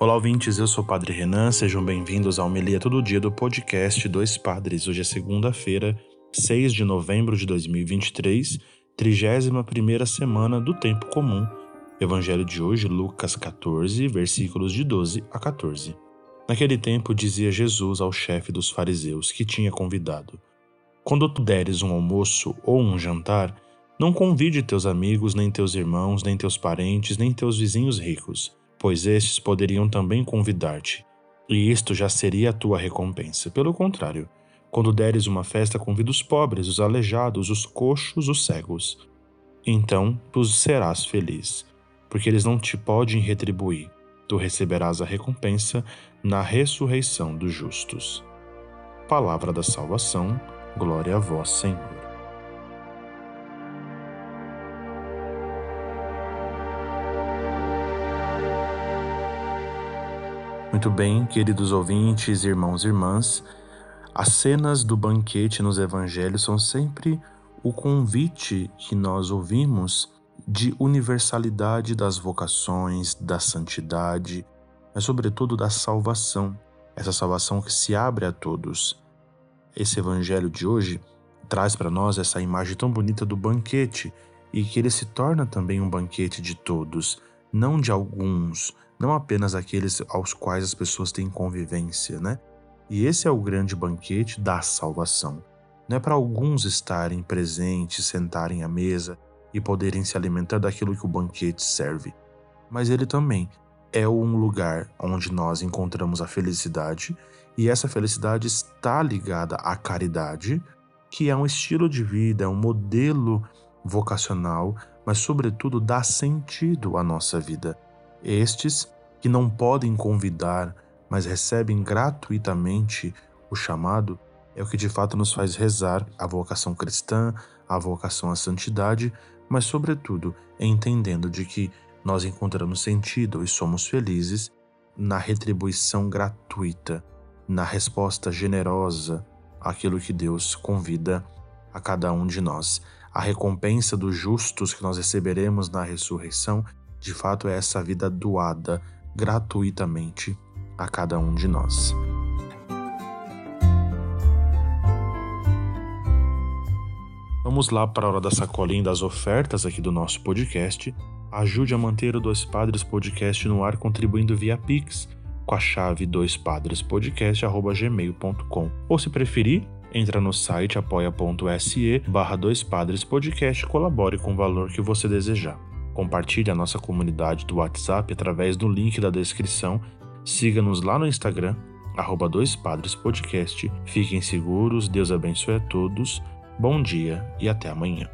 Olá, ouvintes, eu sou o Padre Renan, sejam bem-vindos ao Melia Todo Dia do podcast Dois Padres. Hoje é segunda-feira, 6 de novembro de 2023, 31 semana do Tempo Comum. Evangelho de hoje, Lucas 14, versículos de 12 a 14. Naquele tempo dizia Jesus ao chefe dos fariseus que tinha convidado: Quando tu deres um almoço ou um jantar, não convide teus amigos, nem teus irmãos, nem teus parentes, nem teus vizinhos ricos, pois estes poderiam também convidar-te, e isto já seria a tua recompensa. Pelo contrário, quando deres uma festa, convida os pobres, os aleijados, os coxos, os cegos. Então tu serás feliz, porque eles não te podem retribuir. Tu receberás a recompensa na ressurreição dos justos. Palavra da salvação, glória a vós, Senhor. Muito bem, queridos ouvintes, irmãos e irmãs, as cenas do banquete nos evangelhos são sempre o convite que nós ouvimos de universalidade das vocações, da santidade, mas sobretudo da salvação, essa salvação que se abre a todos. Esse evangelho de hoje traz para nós essa imagem tão bonita do banquete e que ele se torna também um banquete de todos, não de alguns, não apenas aqueles aos quais as pessoas têm convivência, né? E esse é o grande banquete da salvação. Não é para alguns estarem presentes, sentarem à mesa e poderem se alimentar daquilo que o banquete serve, mas ele também é um lugar onde nós encontramos a felicidade e essa felicidade está ligada à caridade, que é um estilo de vida, é um modelo vocacional, mas sobretudo dá sentido à nossa vida. Estes que não podem convidar, mas recebem gratuitamente o chamado, é o que de fato nos faz rezar a vocação cristã, a vocação à santidade, mas sobretudo entendendo de que nós encontramos sentido e somos felizes na retribuição gratuita, na resposta generosa àquilo que Deus convida a cada um de nós. A recompensa dos justos que nós receberemos na ressurreição de fato é essa vida doada gratuitamente a cada um de nós. Vamos lá para a hora da sacolinha das ofertas aqui do nosso podcast. Ajude a manter o Dois Padres Podcast no ar contribuindo via Pix com a chave doispadrespodcast.gmail.com ou se preferir, entra no site apoia.se barra Dois Padres Podcast e colabore com o valor que você desejar. Compartilhe a nossa comunidade do WhatsApp através do link da descrição. Siga-nos lá no Instagram, arroba Dois Padres Podcast. Fiquem seguros, Deus abençoe a todos. Bom dia e até amanhã.